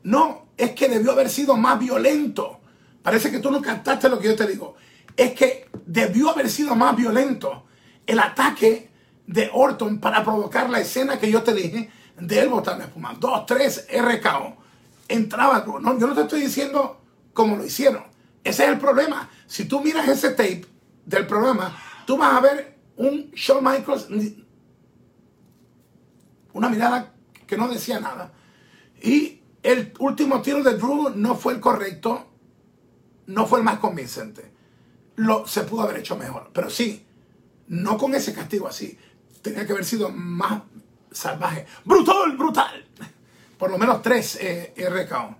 No, es que debió haber sido más violento. Parece que tú no captaste lo que yo te digo. Es que debió haber sido más violento el ataque de Orton para provocar la escena que yo te dije de él botando espuma. Dos, tres, RKO. Entraba, no, yo no te estoy diciendo cómo lo hicieron. Ese es el problema. Si tú miras ese tape del programa, tú vas a ver un Shawn Michaels, una mirada que no decía nada. Y el último tiro de Drew no fue el correcto, no fue el más convincente. Lo, se pudo haber hecho mejor, pero sí, no con ese castigo así. Tenía que haber sido más salvaje. Brutal, brutal. Por lo menos tres eh, RKO.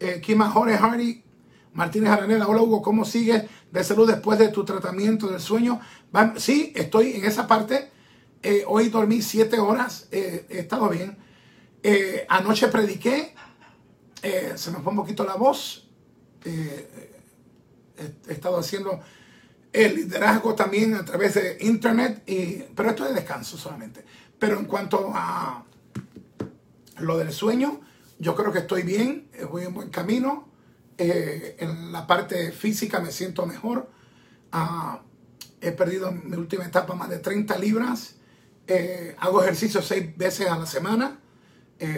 Eh, Kima Jorge Hardy, Martínez Aranela. Hola Hugo, ¿cómo sigues de salud después de tu tratamiento del sueño? Sí, estoy en esa parte. Eh, hoy dormí siete horas, eh, he estado bien. anoche prediqué, se me fue un poquito la voz. he estado haciendo el liderazgo también a través de internet, y, pero esto es descanso solamente. Pero en cuanto a lo del sueño, yo creo que estoy bien, eh, voy en buen camino. Eh, en la parte física me siento mejor. Ah, he perdido en mi última etapa más de 30 libras. Eh, hago ejercicio seis veces a la semana.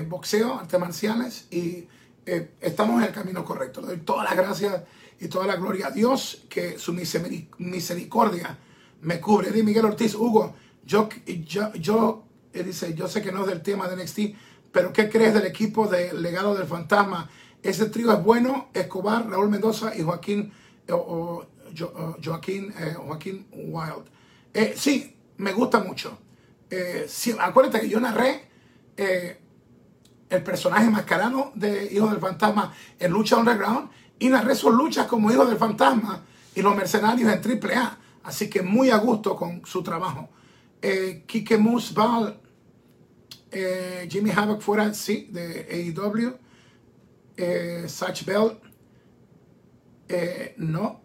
boxeo, artes marciales. Estamos en el camino correcto. Le doy todas las gracias y toda la gloria a Dios que su misericordia me cubre. Di Miguel Ortiz, Hugo, yo, yo, yo dice, yo sé que no es del tema de NXT, pero ¿qué crees del equipo de Legado del Fantasma? Ese trío es bueno, Escobar, Raúl Mendoza y Joaquín, o, Joaquín, eh, Joaquín Wild. Eh, sí, me gusta mucho. Eh, acuérdate que yo narré el personaje mascarano de Hijo del Fantasma en Lucha Underground y narré sus luchas como Hijo del Fantasma y los mercenarios en AAA. Así que muy a gusto con su trabajo. Eh, Kike Moose eh, Jimmy Havoc fuera, sí, de AEW. Eh, Satch Bell, eh, no,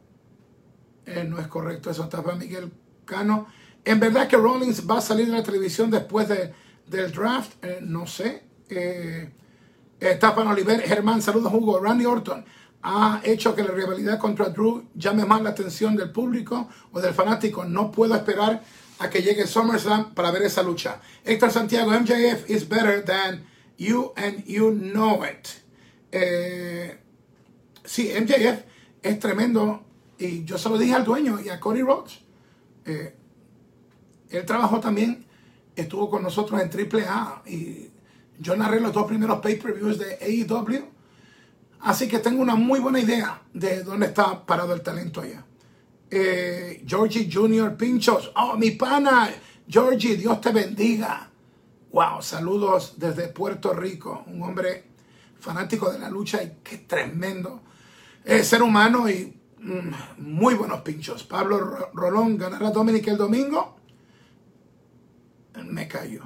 eh, no es correcto, eso está para Miguel Cano. En verdad que Rollins va a salir de la televisión después de, del draft, no sé. Está para Oliver Germán, saludos Hugo. Randy Orton ha hecho que la rivalidad contra Drew llame más la atención del público o del fanático. No puedo esperar a que llegue SummerSlam para ver esa lucha. Héctor Santiago, MJF is better than you and you know it. Eh, sí, MJF es tremendo y yo se lo dije al dueño y a Cody Rhodes. Eh, él trabajó también, estuvo con nosotros en AAA y yo narré los dos primeros pay-per-views de AEW. Así que tengo una muy buena idea de dónde está parado el talento allá eh, Georgie Junior Pinchos. Oh, mi pana, Georgie, Dios te bendiga. Wow, saludos desde Puerto Rico. Un hombre fanático de la lucha y qué tremendo eh, ser humano y mm, muy buenos pinchos. Pablo Rolón ganará Dominic el domingo. Me cayó.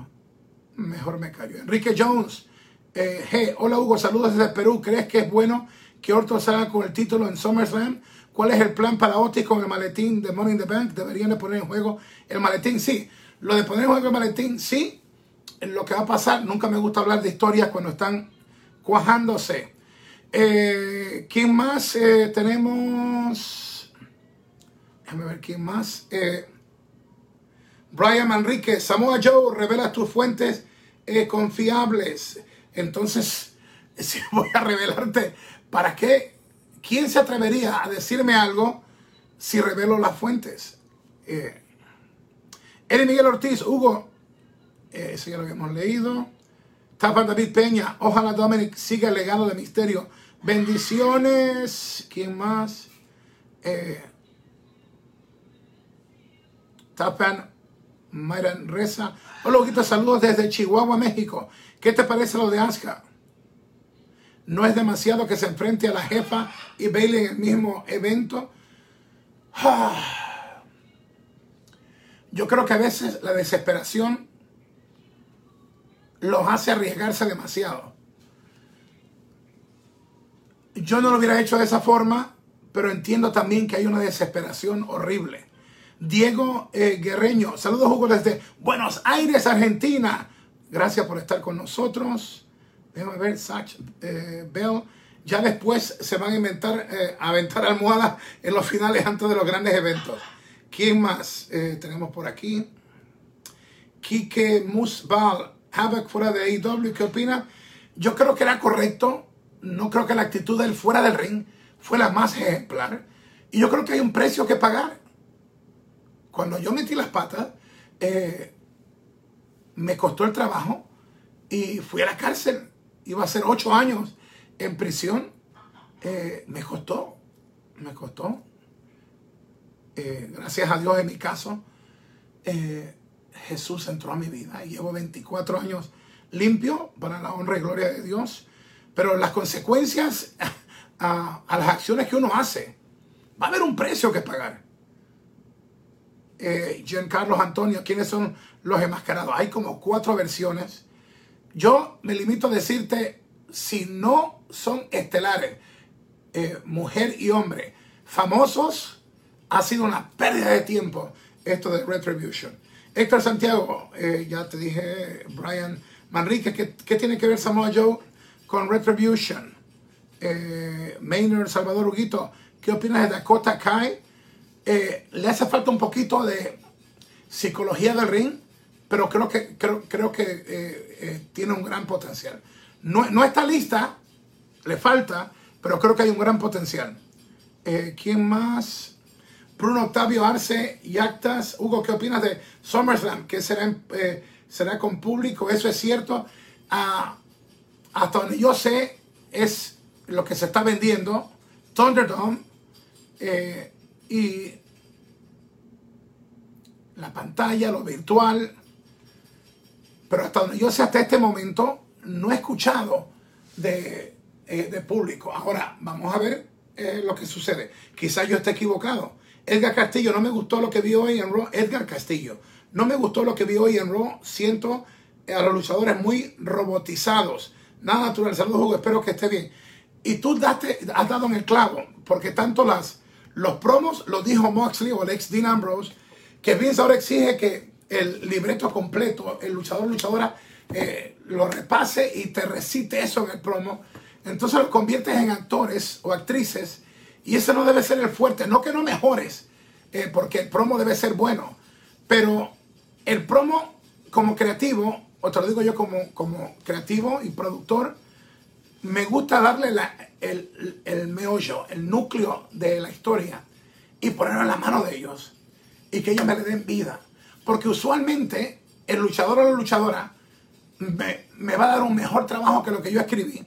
Mejor me cayó. Enrique Jones. Eh, hey, hola Hugo, saludos desde Perú. ¿Crees que es bueno que Orton salga con el título en SummerSlam? ¿Cuál es el plan para Otis con el maletín de Money in the Bank? ¿Deberían de poner en juego el maletín? Sí. Lo de poner en juego el maletín, sí. lo que va a pasar. Nunca me gusta hablar de historias cuando están cuajándose. Eh, ¿Quién más eh, tenemos? Déjame ver quién más. Brian Manrique, Samoa Joe, revela tus fuentes confiables. Entonces, voy a revelarte, ¿para qué? ¿Quién se atrevería a decirme algo si revelo las fuentes? Eh, Miguel Ortiz, Hugo, eh, eso ya lo habíamos leído. Tapa David Peña, ojalá Dominic siga el legado de misterio. Bendiciones. ¿Quién más? Eh, Tapan Mayran Reza. Hola, Huguito, saludos desde Chihuahua, México. ¿Qué te parece lo de Aska? No es demasiado que se enfrente a la jefa y Bailey en el mismo evento. Yo creo que a veces la desesperación los hace arriesgarse demasiado. Yo no lo hubiera hecho de esa forma, pero entiendo también que hay una desesperación horrible. Diego eh, Guerreño, saludos Hugo desde Buenos Aires, Argentina. Gracias por estar con nosotros. Déjame ver, Sach eh, Bell. Ya después se van a inventar, eh, aventar almohadas en los finales antes de los grandes eventos. ¿Quién más tenemos por aquí? Kike Musbal, Havoc fuera de AEW, ¿qué opina? Yo creo que era correcto. No creo que la actitud del fuera del ring fue la más ejemplar. Y yo creo que hay un precio que pagar. Cuando yo metí las patas, eh, me costó el trabajo y fui a la cárcel. Iba a ser ocho años en prisión. Eh, me costó, me costó. Eh, gracias a Dios en mi caso, Jesús entró a mi vida y llevo 24 años limpio para la honra y gloria de Dios. Pero las consecuencias a, a las acciones que uno hace, va a haber un precio que pagar eh, Giancarlo Antonio, ¿quiénes son los enmascarados? Hay como cuatro versiones. Yo me limito a decirte, si no son estelares, eh, mujer y hombre, famosos, ha sido una pérdida de tiempo esto de Retribution. Héctor Santiago, eh, ya te dije, Brian Manrique, ¿qué, tiene que ver Samoa Joe con Retribution? Eh, Maynard Salvador Huguito, ¿qué opinas de Dakota Kai? Eh, le hace falta un poquito de psicología del ring, pero creo que, creo, creo que eh, eh, tiene un gran potencial. No, no, está lista, le falta, pero creo que hay un gran potencial. ¿Quién más? Bruno Octavio Arce y Actas. Hugo, ¿qué opinas de SummerSlam? ¿Qué será, será con público? ¿Eso es cierto? Ah, hasta donde yo sé, es lo que se está vendiendo. Thunderdome y la pantalla, lo virtual. Pero hasta donde yo sé, hasta este momento, no he escuchado de, eh, público. Ahora, vamos a ver eh, lo que sucede. Quizás yo esté equivocado. Edgar Castillo, no me gustó lo que vi hoy en Raw. Edgar Castillo, no me gustó lo que vi hoy en Raw. Siento a los luchadores muy robotizados. Nada natural. Saludos, Hugo. Espero que esté bien. Y tú date, has dado en el clavo, porque tanto las los promos, lo dijo Moxley o el ex Dean Ambrose, que Vince ahora exige que el libreto completo, el luchador luchadora, eh, lo repase y te recite eso en el promo. Entonces lo conviertes en actores o actrices y ese no debe ser el fuerte. No que no mejores, eh, porque el promo debe ser bueno, pero el promo como creativo, o te lo digo yo como, como creativo y productor, me gusta darle el, el, meollo, el núcleo de la historia y ponerlo en la mano de ellos y que ellos me le den vida. Porque usualmente el luchador o la luchadora me, me, va a dar un mejor trabajo que lo que yo escribí.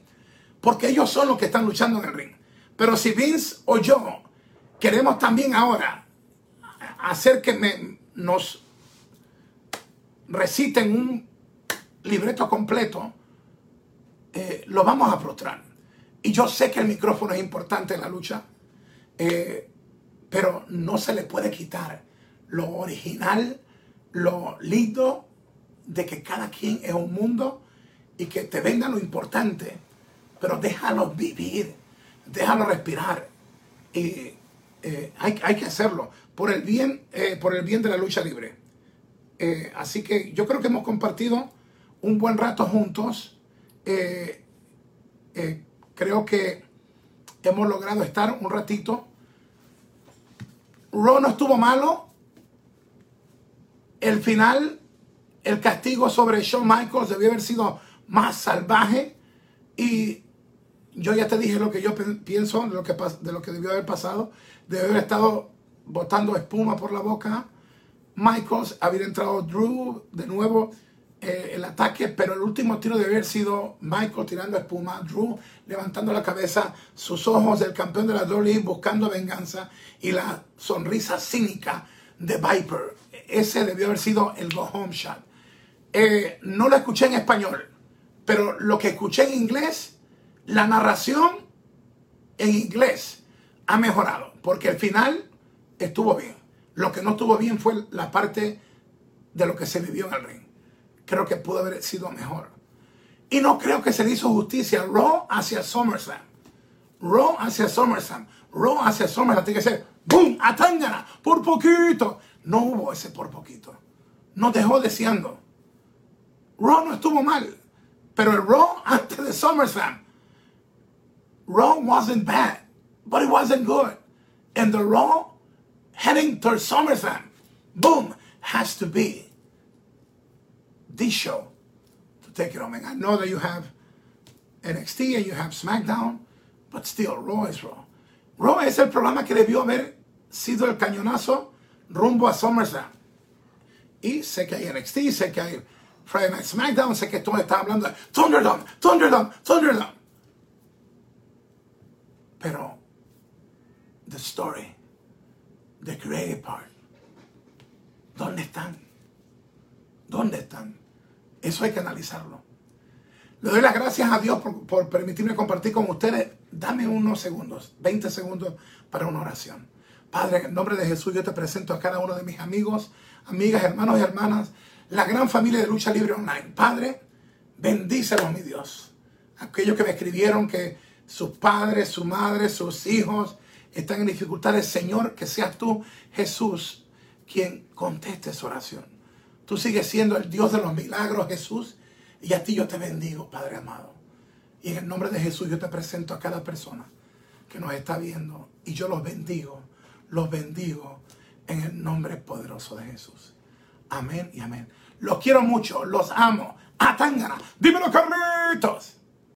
Porque ellos son los que están luchando en el ring. Pero si Vince o yo queremos también ahora hacer que me, nos reciten un libreto completo, lo vamos a frustrar. Y yo sé que el micrófono es importante en la lucha, eh, pero no se le puede quitar lo original, lo lindo de que cada quien es un mundo y que te venga lo importante, pero déjalo vivir, déjalo respirar. Y eh, hay, hay, que hacerlo por el bien, por el bien de la lucha libre. así que yo creo que hemos compartido un buen rato juntos. Eh, creo que hemos logrado estar un ratito. Raw no estuvo malo. El final, el castigo sobre Shawn Michaels debió haber sido más salvaje. Y yo ya te dije lo que yo pienso de lo que, de lo que debió haber pasado. Debió haber estado botando espuma por la boca. Michaels, haber entrado Drew de nuevo eh, el ataque, pero el último tiro debe haber sido Michael tirando espuma, Drew levantando la cabeza, sus ojos del campeón de la WWE buscando venganza y la sonrisa cínica de Viper. Ese debió haber sido el go home shot. Eh, no lo escuché en español, pero lo que escuché en inglés, la narración en inglés ha mejorado, porque el final estuvo bien. Lo que no estuvo bien fue la parte de lo que se vivió en el ring. Creo que pudo haber sido mejor. Y no creo que se hizo justicia Raw hacia SummerSlam. Raw hacia SummerSlam. Raw hacia SummerSlam. Tiene que ser ¡Boom! ¡Atángana! ¡Por poquito! No hubo ese por poquito. Nos dejó deseando. Raw no estuvo mal. Pero el Raw antes de SummerSlam. Raw wasn't bad. But it wasn't good. And the Raw heading towards SummerSlam, boom, has to be the show to take it home. I know that you have NXT and you have SmackDown, but still, Raw is Raw. Raw es el programa que debió haber sido el cañonazo rumbo a SummerSlam. Y sé que hay NXT, sé que hay Friday Night SmackDown, sé que tú estás hablando de Thunderdome, Thunderdome, Thunderdome. Pero, the story the creative part. ¿Dónde están? ¿Dónde están? Eso hay que analizarlo. Le doy las gracias a Dios por, permitirme compartir con ustedes. Dame unos segundos, 20 segundos para una oración. Padre, en el nombre de Jesús yo te presento a cada uno de mis amigos, amigas, hermanos y hermanas, la gran familia de Lucha Libre Online. Padre, bendícelos, mi Dios. Aquellos que me escribieron que sus padres, su madre, sus hijos, están en dificultades, Señor, que seas tú, Jesús, quien conteste su oración. Tú sigues siendo el Dios de los milagros, Jesús, y a ti yo te bendigo, Padre amado. Y en el nombre de Jesús yo te presento a cada persona que nos está viendo y yo los bendigo, los bendigo en el nombre poderoso de Jesús. Amén y amén. Los quiero mucho, los amo. Atángana. Dímelo, Carlitos.